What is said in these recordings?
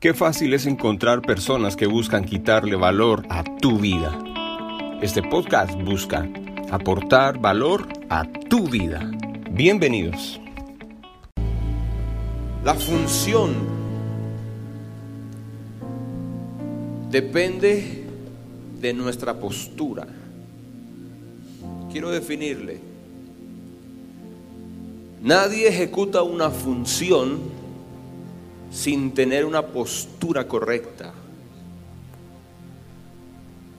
Qué fácil es encontrar personas que buscan quitarle valor a tu vida. Este podcast busca aportar valor a tu vida. Bienvenidos. La función depende de nuestra postura. Quiero definirle. Nadie ejecuta una función sin tener una postura correcta.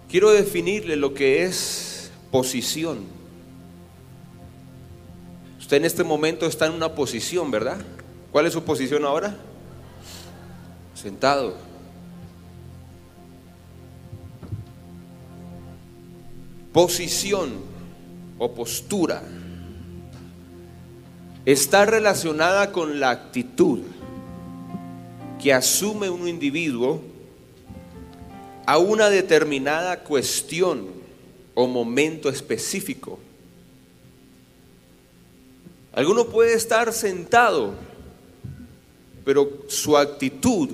Quiero definirle lo que es posición. Usted en este momento está en una posición, ¿verdad? ¿Cuál es su posición ahora? Sentado. Posición o postura está relacionada con la actitud que asume un individuo a una determinada cuestión o momento específico. Alguno puede estar sentado, pero su actitud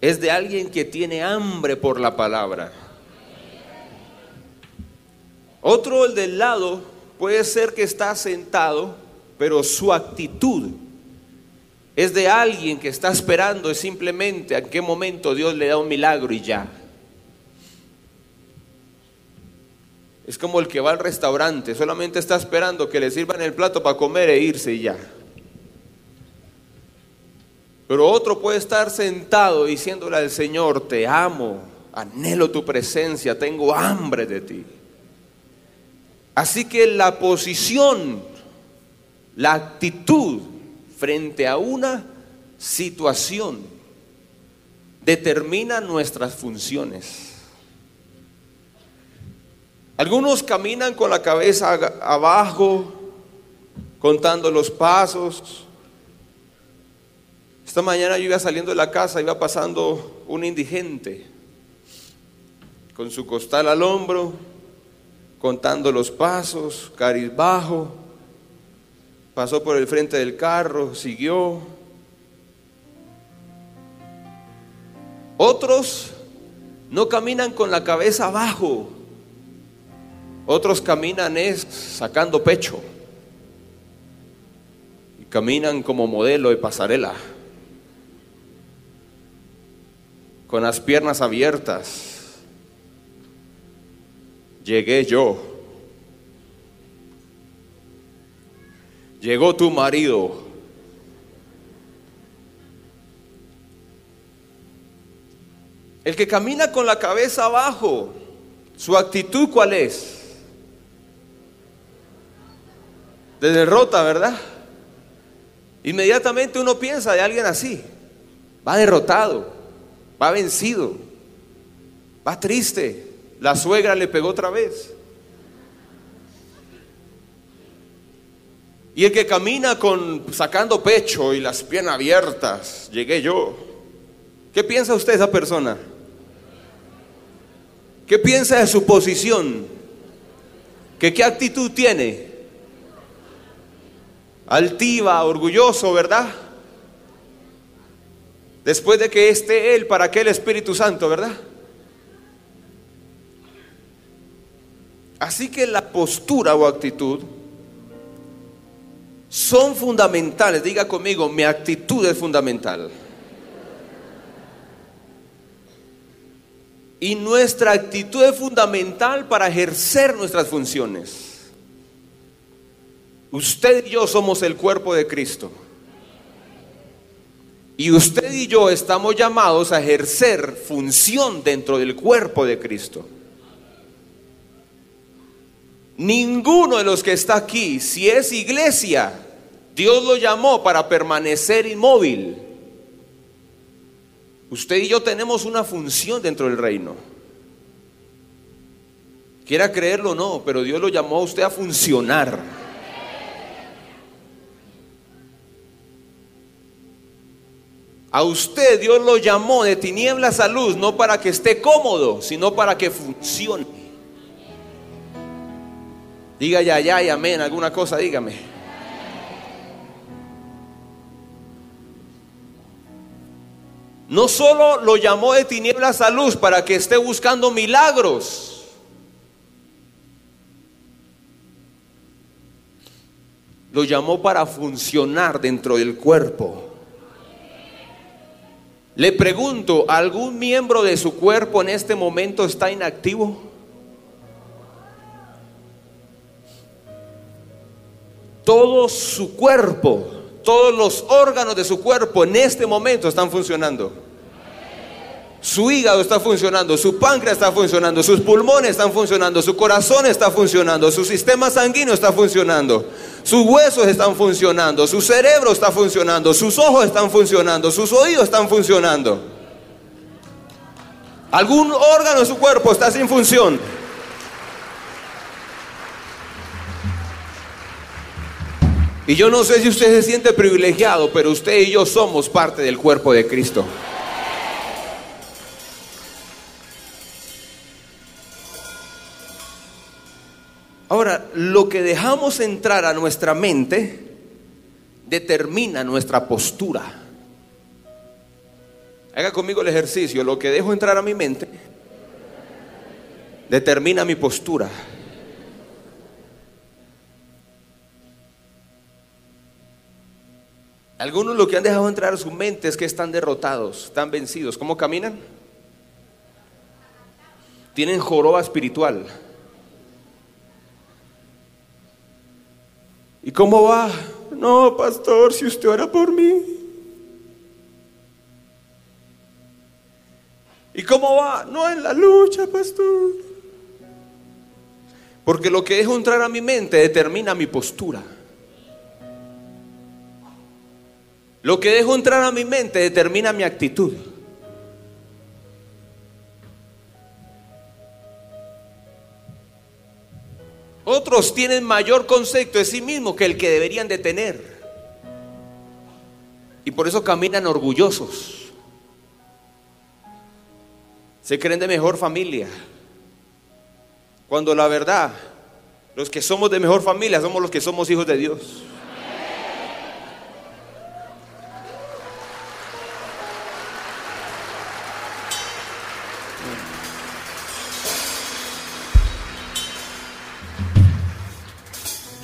es de alguien que tiene hambre por la palabra. Otro, el del lado, puede ser que está sentado, pero su actitud es de alguien que está esperando es simplemente a qué momento Dios le da un milagro y ya. Es como el que va al restaurante, solamente está esperando que le sirvan el plato para comer e irse y ya. Pero otro puede estar sentado diciéndole al Señor, te amo, anhelo tu presencia, tengo hambre de ti. Así que la posición, la actitud, frente a una situación determina nuestras funciones. Algunos caminan con la cabeza abajo, contando los pasos. Esta mañana yo iba saliendo de la casa, iba pasando un indigente con su costal al hombro, contando los pasos, bajo pasó por el frente del carro, siguió. Otros no caminan con la cabeza abajo, otros caminan es sacando pecho y caminan como modelo de pasarela, con las piernas abiertas. Llegué yo. Llegó tu marido. El que camina con la cabeza abajo, su actitud cuál es? De derrota, ¿verdad? Inmediatamente uno piensa de alguien así. Va derrotado, va vencido, va triste. La suegra le pegó otra vez. Y el que camina con sacando pecho y las piernas abiertas, llegué yo. ¿Qué piensa usted de esa persona? ¿Qué piensa de su posición? ¿Que qué actitud tiene? Altiva, orgulloso, ¿verdad? Después de que esté Él, ¿para qué el Espíritu Santo, verdad? Así que la postura o actitud son fundamentales. Diga conmigo, mi actitud es fundamental. Y nuestra actitud es fundamental para ejercer nuestras funciones. Usted y yo somos el cuerpo de Cristo. Y usted y yo estamos llamados a ejercer función dentro del cuerpo de Cristo. Ninguno de los que está aquí, si es iglesia, Dios lo llamó para permanecer inmóvil. Usted y yo tenemos una función dentro del reino. Quiera creerlo o no, pero Dios lo llamó a usted a funcionar. A usted Dios lo llamó de tinieblas a luz, no para que esté cómodo, sino para que funcione. Diga ya, ya y amén, alguna cosa, dígame. No solo lo llamó de tinieblas a luz para que esté buscando milagros. Lo llamó para funcionar dentro del cuerpo. Le pregunto, ¿algún miembro de su cuerpo en este momento está inactivo? Todo su cuerpo todos los órganos de su cuerpo en este momento están funcionando. Su hígado está funcionando, su páncreas está funcionando, sus pulmones están funcionando, su corazón está funcionando, su sistema sanguíneo está funcionando, sus huesos están funcionando, su cerebro está funcionando, sus ojos están funcionando, sus oídos están funcionando. Algún órgano de su cuerpo está sin función. Y yo no sé si usted se siente privilegiado, pero usted y yo somos parte del cuerpo de Cristo. Ahora, lo que dejamos entrar a nuestra mente determina nuestra postura. Haga conmigo el ejercicio. Lo que dejo entrar a mi mente determina mi postura. Algunos lo que han dejado entrar a su mente es que están derrotados, están vencidos. ¿Cómo caminan? Tienen joroba espiritual. ¿Y cómo va? No, pastor, si usted ora por mí. ¿Y cómo va? No en la lucha, pastor. Porque lo que dejo entrar a mi mente determina mi postura. Lo que dejo entrar a mi mente determina mi actitud. Otros tienen mayor concepto de sí mismos que el que deberían de tener. Y por eso caminan orgullosos. Se creen de mejor familia. Cuando la verdad, los que somos de mejor familia somos los que somos hijos de Dios.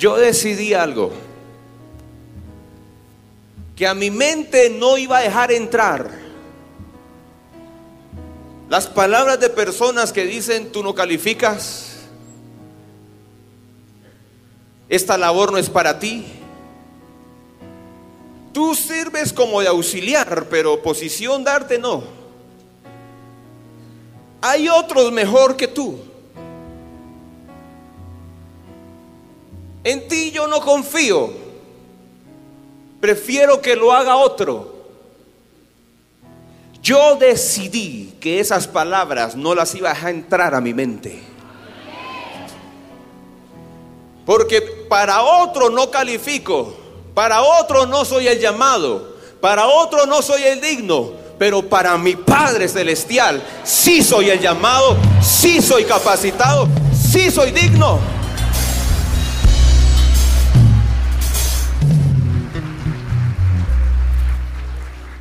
Yo decidí algo, que a mi mente no iba a dejar entrar las palabras de personas que dicen, tú no calificas, esta labor no es para ti. Tú sirves como de auxiliar, pero posición darte no. Hay otros mejor que tú. En ti yo no confío. Prefiero que lo haga otro. Yo decidí que esas palabras no las iba a entrar a mi mente. Porque para otro no califico, para otro no soy el llamado, para otro no soy el digno, pero para mi Padre Celestial sí soy el llamado, sí soy capacitado, sí soy digno.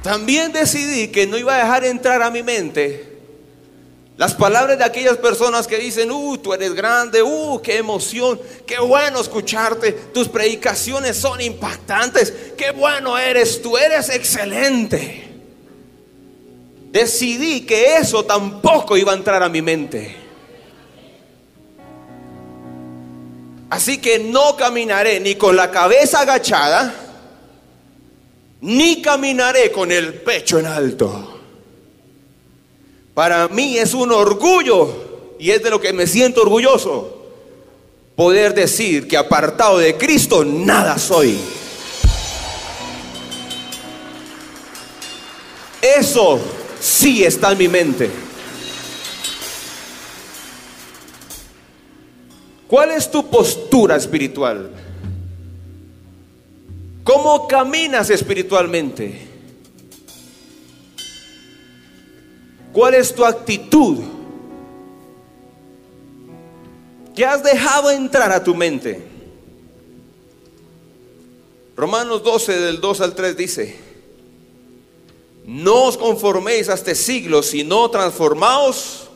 También decidí que no iba a dejar entrar a mi mente las palabras de aquellas personas que dicen, uh, tú eres grande, uh, qué emoción, qué bueno escucharte, tus predicaciones son impactantes, qué bueno eres, tú eres excelente. Decidí que eso tampoco iba a entrar a mi mente. Así que no caminaré ni con la cabeza agachada, ni caminaré con el pecho en alto. Para mí es un orgullo y es de lo que me siento orgulloso poder decir que apartado de Cristo nada soy. Eso sí está en mi mente. ¿Cuál es tu postura espiritual? ¿Cómo caminas espiritualmente? ¿Cuál es tu actitud? ¿Qué has dejado entrar a tu mente? Romanos 12 del 2 al 3 dice, no os conforméis a este siglo, sino transformaos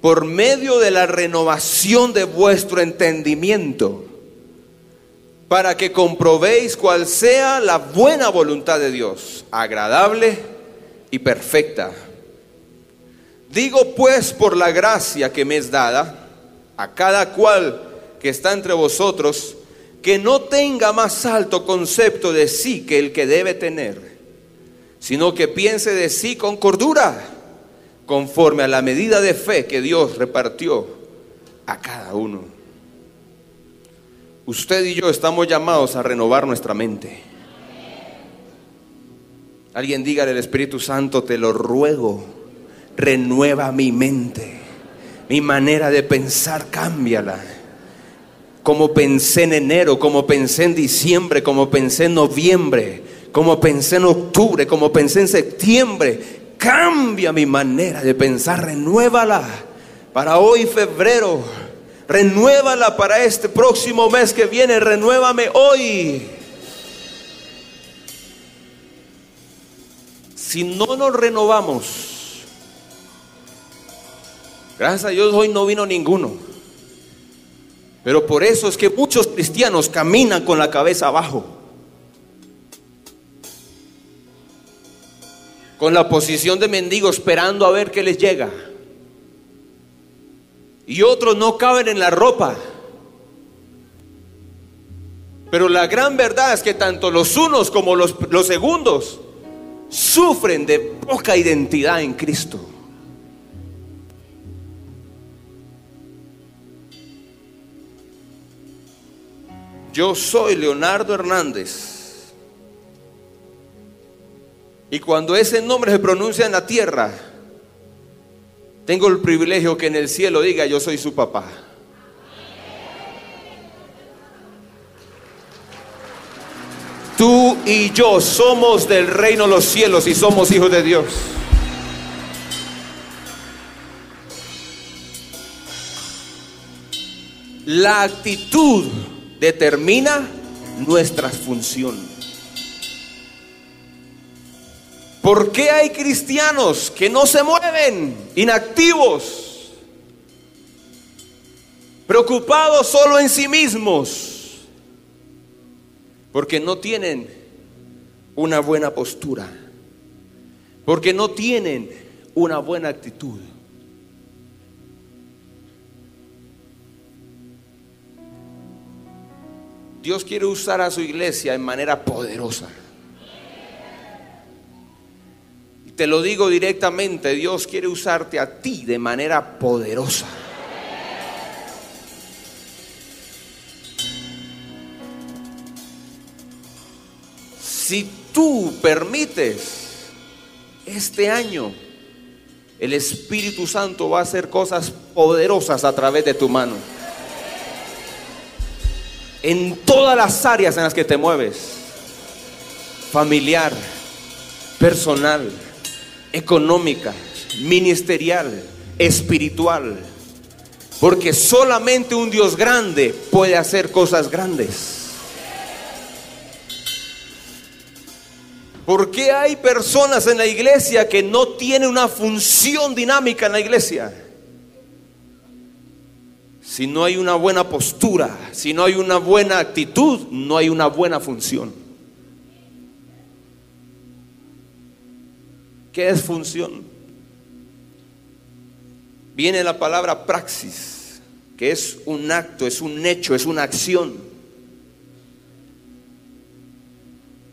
por medio de la renovación de vuestro entendimiento, para que comprobéis cuál sea la buena voluntad de Dios, agradable y perfecta. Digo pues por la gracia que me es dada, a cada cual que está entre vosotros, que no tenga más alto concepto de sí que el que debe tener, sino que piense de sí con cordura, conforme a la medida de fe que Dios repartió a cada uno. Usted y yo estamos llamados a renovar nuestra mente. Alguien diga al Espíritu Santo, te lo ruego, renueva mi mente, mi manera de pensar, cámbiala como pensé en enero, como pensé en diciembre, como pensé en noviembre, como pensé en octubre, como pensé en septiembre. Cambia mi manera de pensar, renuévala para hoy febrero, renuévala para este próximo mes que viene, renuévame hoy. Si no nos renovamos, gracias a Dios hoy no vino ninguno. Pero por eso es que muchos cristianos caminan con la cabeza abajo. Con la posición de mendigo esperando a ver qué les llega. Y otros no caben en la ropa. Pero la gran verdad es que tanto los unos como los, los segundos sufren de poca identidad en Cristo. Yo soy Leonardo Hernández. Y cuando ese nombre se pronuncia en la tierra, tengo el privilegio que en el cielo diga yo soy su papá. Tú y yo somos del reino de los cielos y somos hijos de Dios. La actitud determina nuestra función. ¿Por qué hay cristianos que no se mueven, inactivos, preocupados solo en sí mismos? Porque no tienen una buena postura, porque no tienen una buena actitud. Dios quiere usar a su iglesia en manera poderosa. Te lo digo directamente, Dios quiere usarte a ti de manera poderosa. Si tú permites este año, el Espíritu Santo va a hacer cosas poderosas a través de tu mano en todas las áreas en las que te mueves. Familiar, personal, económica, ministerial, espiritual. Porque solamente un Dios grande puede hacer cosas grandes. ¿Por qué hay personas en la iglesia que no tienen una función dinámica en la iglesia? Si no hay una buena postura, si no hay una buena actitud, no hay una buena función. ¿Qué es función? Viene la palabra praxis, que es un acto, es un hecho, es una acción.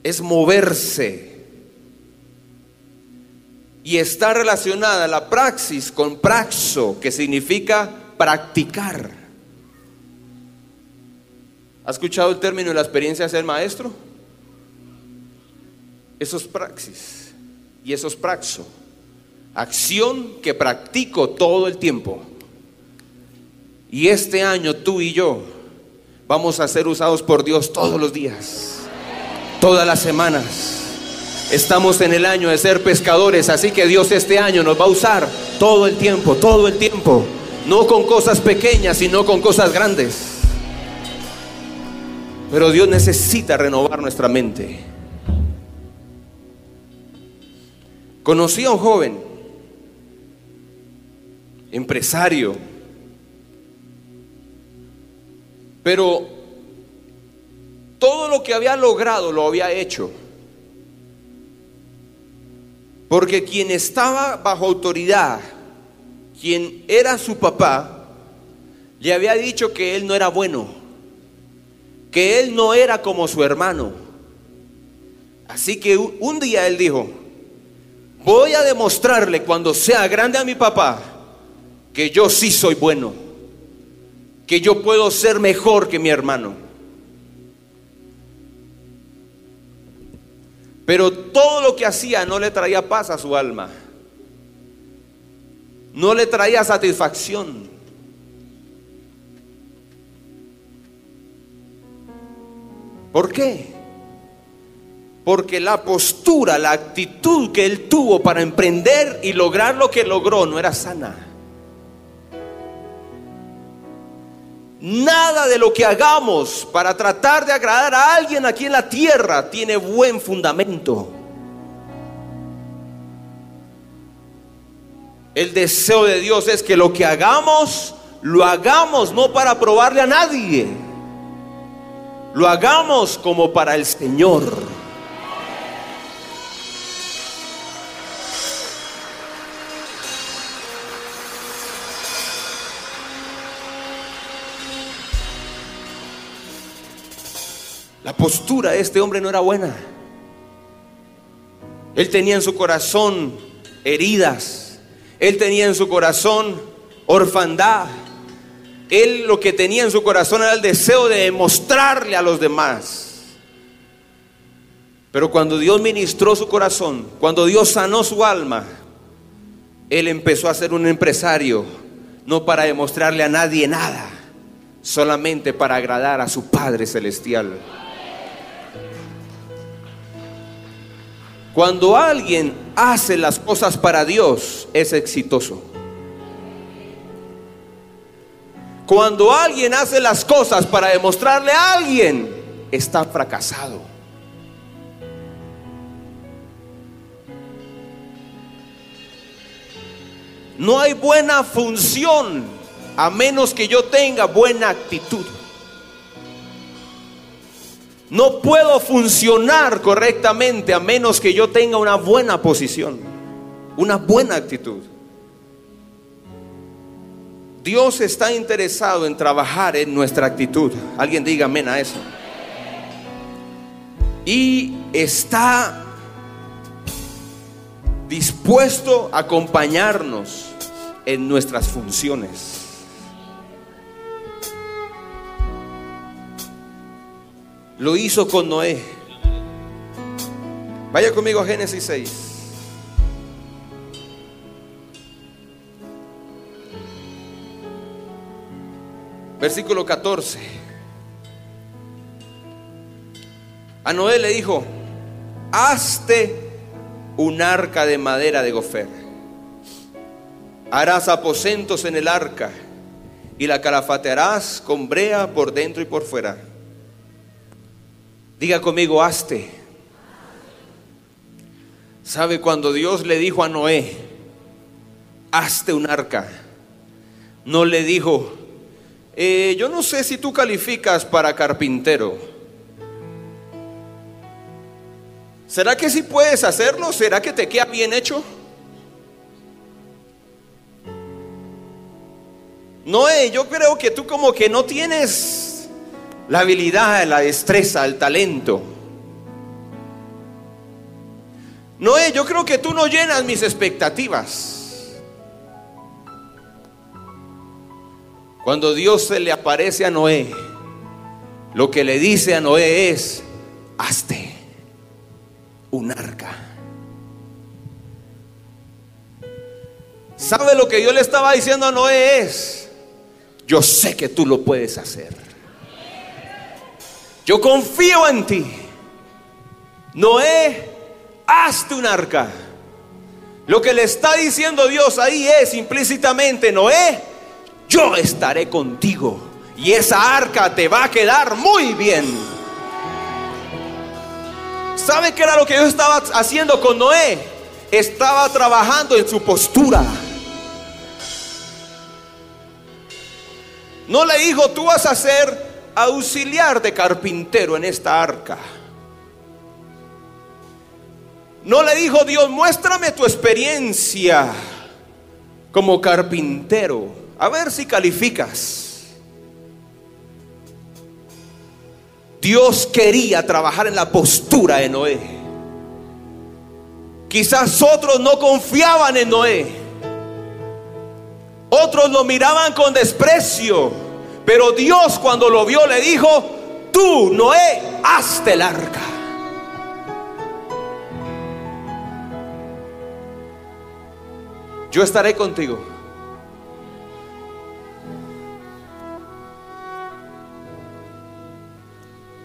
Es moverse. Y está relacionada la praxis con praxo, que significa practicar. ¿Ha escuchado el término de la experiencia de ser maestro? Eso es praxis y eso es praxo. Acción que practico todo el tiempo. Y este año tú y yo vamos a ser usados por Dios todos los días, todas las semanas. Estamos en el año de ser pescadores, así que Dios este año nos va a usar todo el tiempo, todo el tiempo. No con cosas pequeñas, sino con cosas grandes. Pero Dios necesita renovar nuestra mente. Conocí a un joven, empresario, pero todo lo que había logrado lo había hecho. Porque quien estaba bajo autoridad, quien era su papá, le había dicho que él no era bueno, que él no era como su hermano. Así que un día él dijo, voy a demostrarle cuando sea grande a mi papá que yo sí soy bueno, que yo puedo ser mejor que mi hermano. Pero todo lo que hacía no le traía paz a su alma. No le traía satisfacción. ¿Por qué? Porque la postura, la actitud que él tuvo para emprender y lograr lo que logró no era sana. Nada de lo que hagamos para tratar de agradar a alguien aquí en la tierra tiene buen fundamento. El deseo de Dios es que lo que hagamos, lo hagamos no para probarle a nadie. Lo hagamos como para el Señor. Postura de este hombre no era buena. Él tenía en su corazón heridas. Él tenía en su corazón orfandad. Él lo que tenía en su corazón era el deseo de demostrarle a los demás. Pero cuando Dios ministró su corazón, cuando Dios sanó su alma, él empezó a ser un empresario, no para demostrarle a nadie nada, solamente para agradar a su Padre Celestial. Cuando alguien hace las cosas para Dios, es exitoso. Cuando alguien hace las cosas para demostrarle a alguien, está fracasado. No hay buena función a menos que yo tenga buena actitud. No puedo funcionar correctamente a menos que yo tenga una buena posición, una buena actitud. Dios está interesado en trabajar en nuestra actitud. Alguien diga amén a eso. Y está dispuesto a acompañarnos en nuestras funciones. Lo hizo con Noé. Vaya conmigo a Génesis 6. Versículo 14. A Noé le dijo, hazte un arca de madera de gofer. Harás aposentos en el arca y la calafatearás con brea por dentro y por fuera Diga conmigo, hazte. ¿Sabe cuando Dios le dijo a Noé, hazte un arca? No le dijo, eh, yo no sé si tú calificas para carpintero. ¿Será que si puedes hacerlo? ¿Será que te queda bien hecho? Noé, yo creo que tú como que no tienes la habilidad, la destreza, el talento. Noé, yo creo que tú no llenas mis expectativas. Cuando Dios se le aparece a Noé, lo que le dice a Noé es, hazte un arca. ¿Sabe lo que yo le estaba diciendo a Noé es, yo sé que tú lo puedes hacer. Yo confío en ti. Noé, hazte un arca. Lo que le está diciendo Dios ahí es implícitamente, Noé, yo estaré contigo. Y esa arca te va a quedar muy bien. ¿Sabe qué era lo que Dios estaba haciendo con Noé? estaba trabajando en su postura. No le dijo, tú vas a ser auxiliar de carpintero en esta arca. No le dijo Dios, muéstrame tu experiencia como carpintero, a ver si calificas. Dios quería trabajar en la postura de Noé. Quizás otros no confiaban en Noé. Otros lo miraban con desprecio. Pero Dios cuando lo vio le dijo, tú, Noé, hazte el arca. Yo estaré contigo.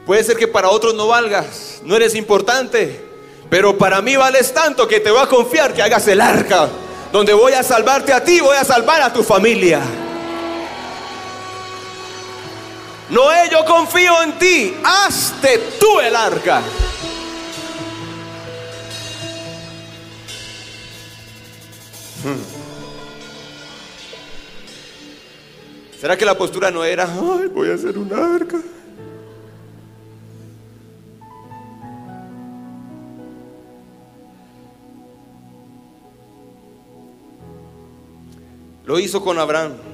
Puede ser que para otros no valgas, no eres importante, pero para mí vales tanto que te voy a confiar que hagas el arca, donde voy a salvarte a ti, voy a salvar a tu familia. Noé, yo confío en ti, hazte tú el arca. Hmm. ¿Será que la postura no era, ay, voy a hacer un arca? Lo hizo con Abraham.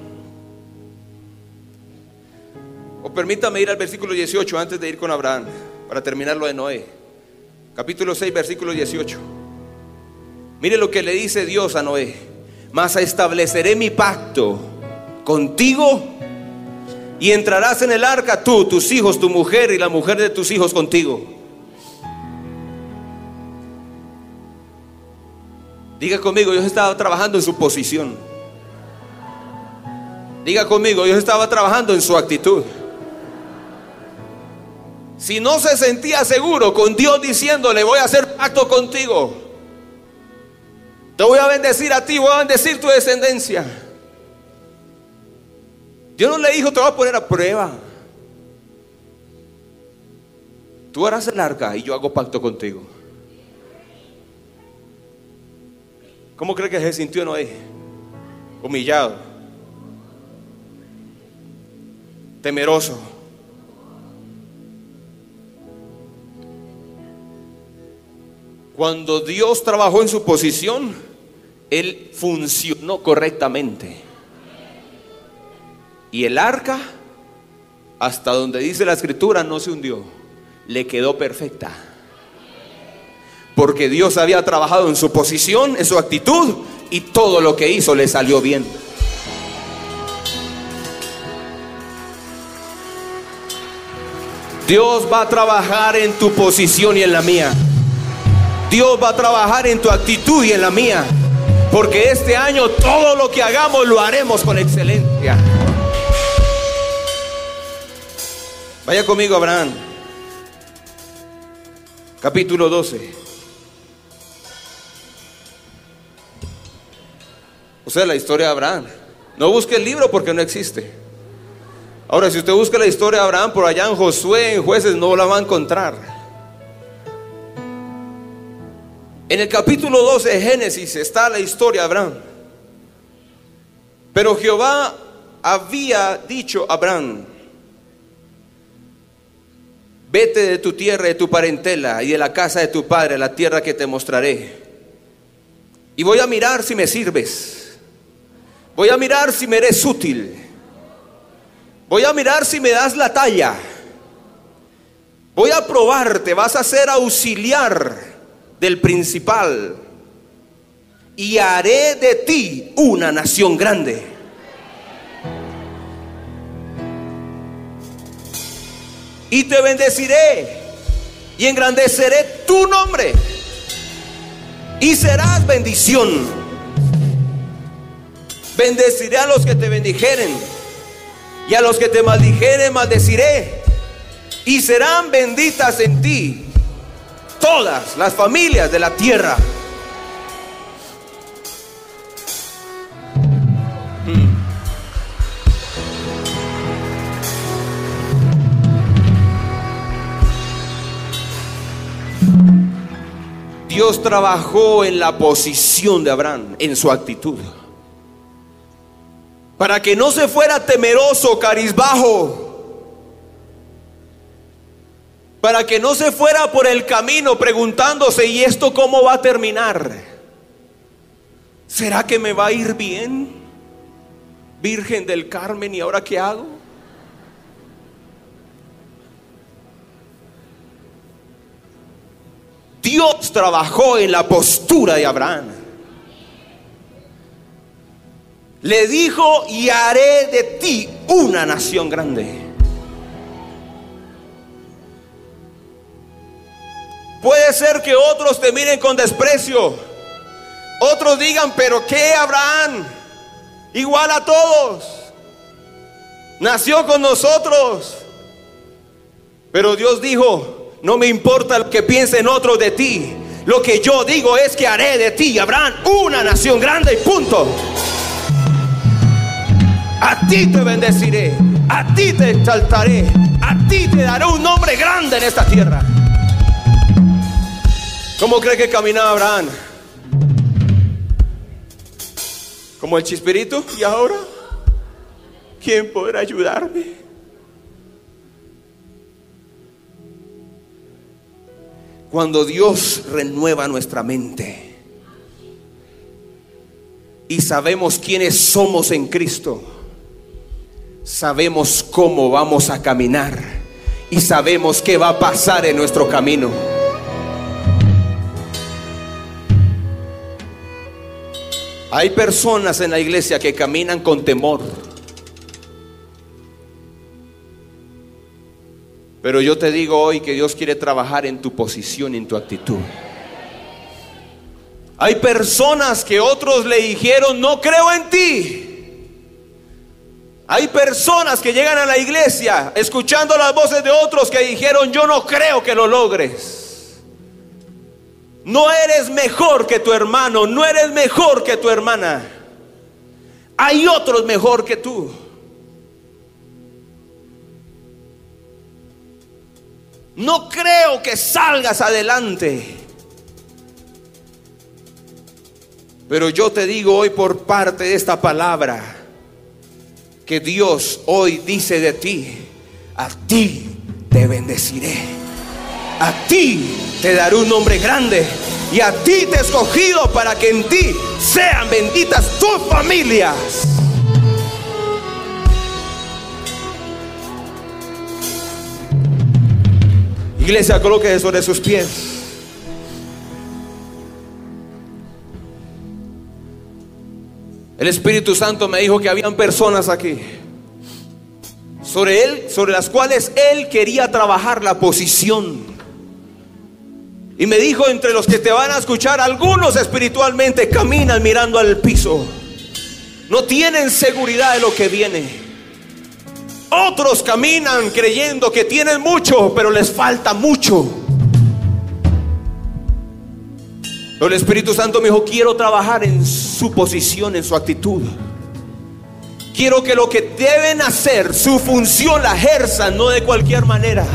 Permítame ir al versículo 18 antes de ir con Abraham, para terminar lo de Noé. Capítulo 6, versículo 18. Mire lo que le dice Dios a Noé. Mas estableceré mi pacto contigo y entrarás en el arca tú, tus hijos, tu mujer y la mujer de tus hijos contigo. Diga conmigo, Dios estaba trabajando en su posición. Diga conmigo, Dios estaba trabajando en su actitud. Si no se sentía seguro con Dios diciéndole, voy a hacer pacto contigo, te voy a bendecir a ti, voy a bendecir tu descendencia. Dios no le dijo, te voy a poner a prueba. Tú harás el arca y yo hago pacto contigo. ¿Cómo cree que se sintió Noé? Humillado. temeroso. Cuando Dios trabajó en su posición, Él funcionó correctamente. Y el arca, hasta donde dice la escritura, no se hundió, le quedó perfecta. Porque Dios había trabajado en su posición, en su actitud, y todo lo que hizo le salió bien. Dios va a trabajar en tu posición y en la mía. Dios va a trabajar en tu actitud y en la mía. Porque este año todo lo que hagamos lo haremos con excelencia. Vaya conmigo, Abraham. Capítulo 12. O sea, la historia de Abraham. No busque el libro porque no existe. Ahora, si usted busca la historia de Abraham por allá en Josué, en jueces, no la va a encontrar. En el capítulo 12 de Génesis está la historia de Abraham. Pero Jehová había dicho a Abraham, vete de tu tierra, de tu parentela y de la casa de tu padre, la tierra que te mostraré. Y voy a mirar si me sirves. Voy a mirar si me eres útil. Voy a mirar si me das la talla. Voy a probarte, vas a ser auxiliar del principal. Y haré de ti una nación grande. Y te bendeciré y engrandeceré tu nombre. Y serás bendición. Bendeciré a los que te bendijeren y a los que te maldijeren maldeciré, y serán benditas en ti todas las familias de la tierra. Hmm. Dios trabajó en la posición de Abraham, en su actitud. Para que no se fuera temeroso, carizbajo. Para que no se fuera por el camino preguntándose, ¿y esto cómo va a terminar? ¿Será que me va a ir bien? Virgen del Carmen, ¿y ahora qué hago? Dios trabajó en la postura de Abraham. Le dijo, y haré de ti una nación grande. Ser que otros te miren con desprecio. Otros digan, pero ¿qué Abraham? Igual a todos. Nació con nosotros. Pero Dios dijo, no me importa lo que piensen otros de ti. Lo que yo digo es que haré de ti, Abraham, una nación grande y punto. A ti te bendeciré, a ti te exaltaré, a ti te daré un nombre grande en esta tierra. ¿Cómo cree que caminaba Abraham? ¿Como el chispirito? ¿Y ahora? ¿Quién podrá ayudarme? Cuando Dios renueva nuestra mente y sabemos quiénes somos en Cristo, sabemos cómo vamos a caminar y sabemos qué va a pasar en nuestro camino. Hay personas en la iglesia que caminan con temor. Pero yo te digo hoy que Dios quiere trabajar en tu posición, en tu actitud. Hay personas que otros le dijeron, no creo en ti. Hay personas que llegan a la iglesia escuchando las voces de otros que dijeron, yo no creo que lo logres. No eres mejor que tu hermano, no eres mejor que tu hermana. Hay otros mejor que tú. No creo que salgas adelante. Pero yo te digo hoy por parte de esta palabra que Dios hoy dice de ti, a ti te bendeciré. A ti te daré un nombre grande y a ti te he escogido para que en ti sean benditas tus familias. Iglesia, coloque sobre sus pies. El Espíritu Santo me dijo que habían personas aquí sobre él, sobre las cuales él quería trabajar la posición. Y me dijo entre los que te van a escuchar, algunos espiritualmente caminan mirando al piso. No tienen seguridad de lo que viene. Otros caminan creyendo que tienen mucho, pero les falta mucho. El Espíritu Santo me dijo, quiero trabajar en su posición, en su actitud. Quiero que lo que deben hacer, su función la ejerzan, no de cualquier manera.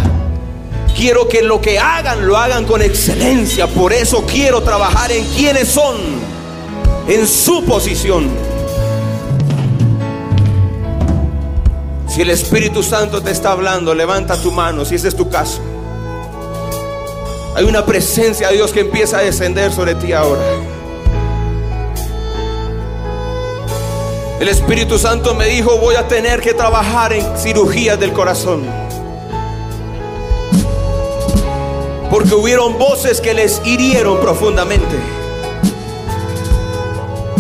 Quiero que lo que hagan, lo hagan con excelencia. Por eso quiero trabajar en quienes son, en su posición. Si el Espíritu Santo te está hablando, levanta tu mano, si ese es tu caso. Hay una presencia de Dios que empieza a descender sobre ti ahora. El Espíritu Santo me dijo, voy a tener que trabajar en cirugías del corazón. Porque hubieron voces que les hirieron profundamente.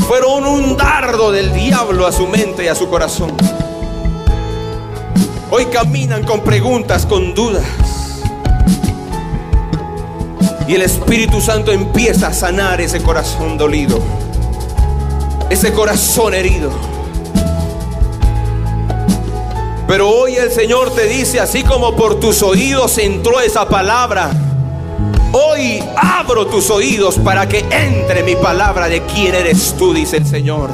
Fueron un dardo del diablo a su mente y a su corazón. Hoy caminan con preguntas, con dudas. Y el Espíritu Santo empieza a sanar ese corazón dolido, ese corazón herido. Pero hoy el Señor te dice, así como por tus oídos entró esa palabra, abro tus oídos para que entre mi palabra de quién eres tú, dice el Señor.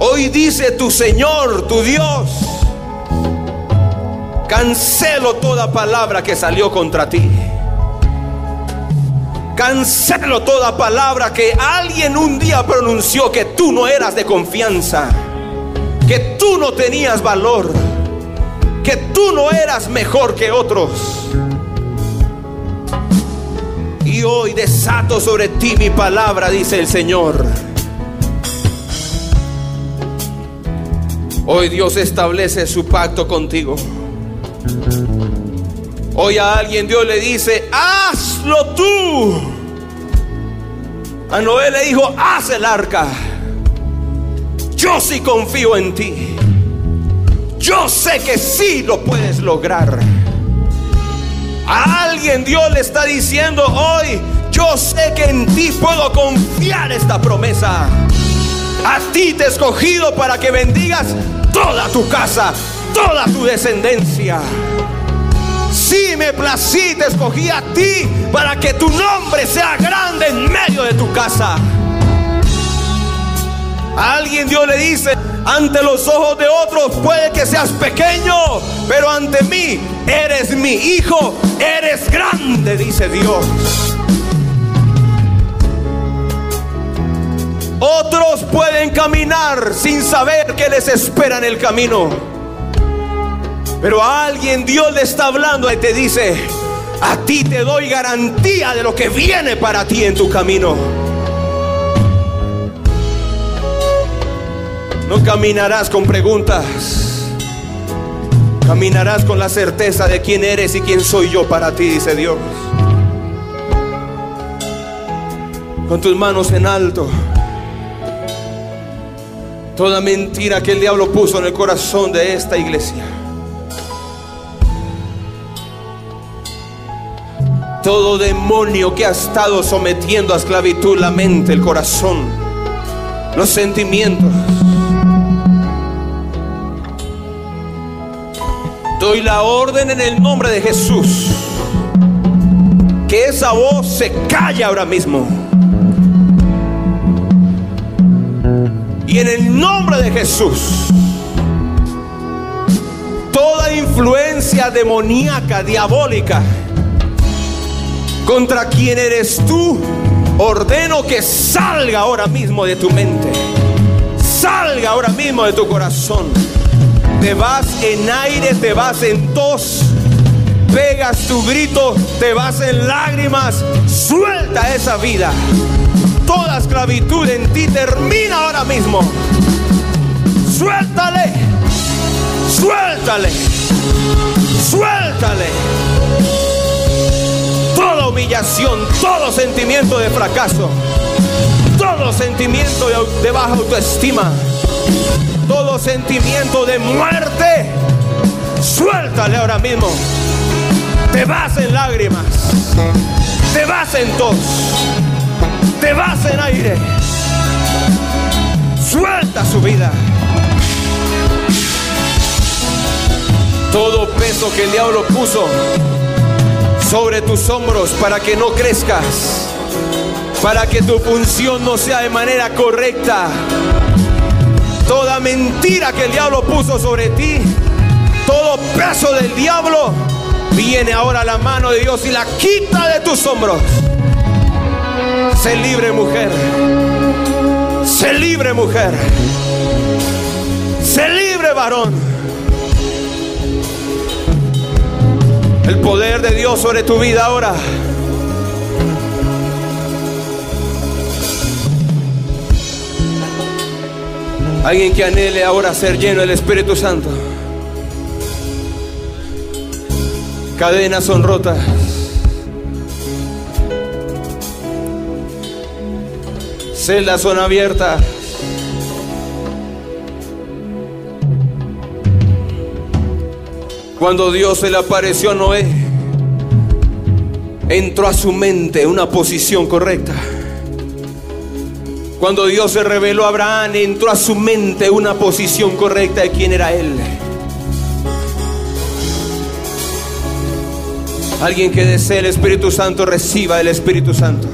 Hoy dice tu Señor, tu Dios, cancelo toda palabra que salió contra ti. Cancelo toda palabra que alguien un día pronunció que tú no eras de confianza, que tú no tenías valor, que tú no eras mejor que otros. Y hoy desato sobre ti mi palabra, dice el Señor. Hoy Dios establece su pacto contigo. Hoy a alguien Dios le dice, hazlo tú. A Noé le dijo, haz el arca. Yo sí confío en ti. Yo sé que sí lo puedes lograr. A alguien Dios le está diciendo hoy, yo sé que en ti puedo confiar esta promesa. A ti te he escogido para que bendigas toda tu casa, toda tu descendencia. Si me plací, te escogí a ti para que tu nombre sea grande en medio de tu casa. A alguien Dios le dice, ante los ojos de otros puede que seas pequeño, pero ante mí eres mi hijo, eres grande, dice Dios. Otros pueden caminar sin saber que les espera en el camino. Pero a alguien Dios le está hablando y te dice, a ti te doy garantía de lo que viene para ti en tu camino. No caminarás con preguntas. Caminarás con la certeza de quién eres y quién soy yo para ti, dice Dios. Con tus manos en alto. Toda mentira que el diablo puso en el corazón de esta iglesia Todo demonio que ha estado sometiendo a esclavitud la mente, el corazón, los sentimientos. Doy la orden en el nombre de Jesús. Que esa voz se calle ahora mismo. Y en el nombre de Jesús, toda influencia demoníaca, diabólica, contra quien eres tú, ordeno que salga ahora mismo de tu mente. Salga ahora mismo de tu corazón. Te vas en aire, te vas en tos. Pegas tu grito, te vas en lágrimas. Suelta esa vida. Toda esclavitud en ti termina ahora mismo. Suéltale. Suéltale. Suéltale toda humillación, todo sentimiento de fracaso, todo sentimiento de, baja autoestima, todo sentimiento de muerte, suéltale ahora mismo. Te vas en lágrimas, te vas en tos, te vas en aire. Suelta su vida. Todo peso que el diablo puso sobre tus hombros para que no crezcas, para que tu función no sea de manera correcta. Toda mentira que el diablo puso sobre ti, todo peso del diablo, viene ahora la mano de Dios y la quita de tus hombros. Sé libre mujer, sé libre mujer, sé libre varón. El poder de Dios sobre tu vida ahora. Alguien que anhele ahora ser lleno del Espíritu Santo. Cadenas son rotas. Celdas son abiertas. Cuando Dios se le apareció a Noé, entró a su mente una posición correcta. Cuando Dios se reveló a Abraham, entró a su mente una posición correcta de quién era él. Alguien que desee el Espíritu Santo, reciba el Espíritu Santo.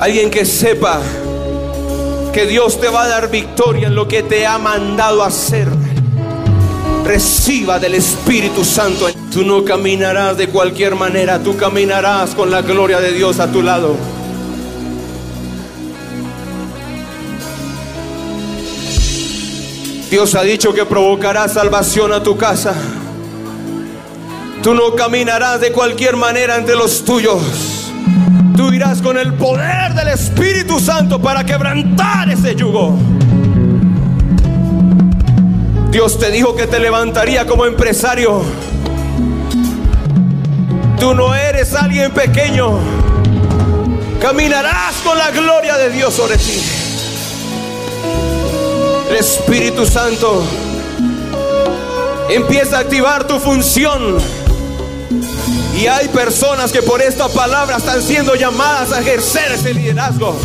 Alguien que sepa que Dios te va a dar victoria en lo que te ha mandado hacer. Reciba del Espíritu Santo. Tú no caminarás de cualquier manera, tú caminarás con la gloria de Dios a tu lado. Dios ha dicho que provocará salvación a tu casa. Tú no caminarás de cualquier manera entre los tuyos. Tú irás con el poder del Espíritu Santo para quebrantar ese yugo. Dios te dijo que te levantaría como empresario. Tú no eres alguien pequeño. Caminarás con la gloria de Dios sobre ti. El Espíritu Santo empieza a activar tu función. Y hay personas que por esta palabra están siendo llamadas a ejercer ese liderazgo.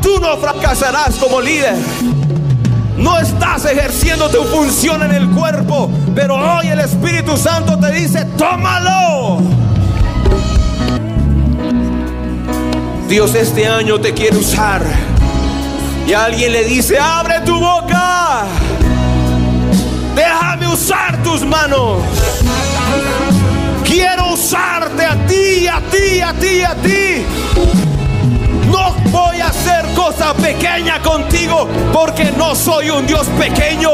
Tú no fracasarás como líder. No estás ejerciendo tu función en el cuerpo, pero hoy el Espíritu Santo te dice, tómalo. Dios este año te quiere usar. Y alguien le dice, abre tu boca. Déjame usar tus manos. Quiero usarte a ti, a ti, a ti, a ti. No voy a hacer cosa pequeña contigo porque no soy un Dios pequeño.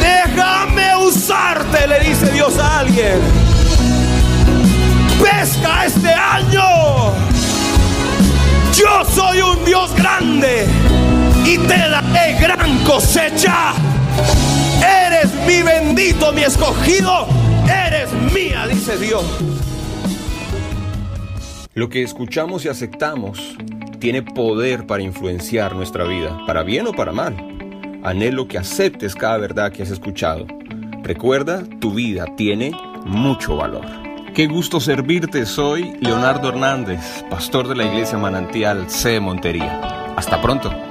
Déjame usarte, le dice Dios a alguien. Pesca este año. Yo soy un Dios grande y te daré gran cosecha. Eres mi bendito, mi escogido. Eres mía, dice Dios. Lo que escuchamos y aceptamos tiene poder para influenciar nuestra vida, para bien o para mal. Anhelo que aceptes cada verdad que has escuchado. Recuerda, tu vida tiene mucho valor. Qué gusto servirte, soy Leonardo Hernández, pastor de la iglesia Manantial C. Montería. Hasta pronto.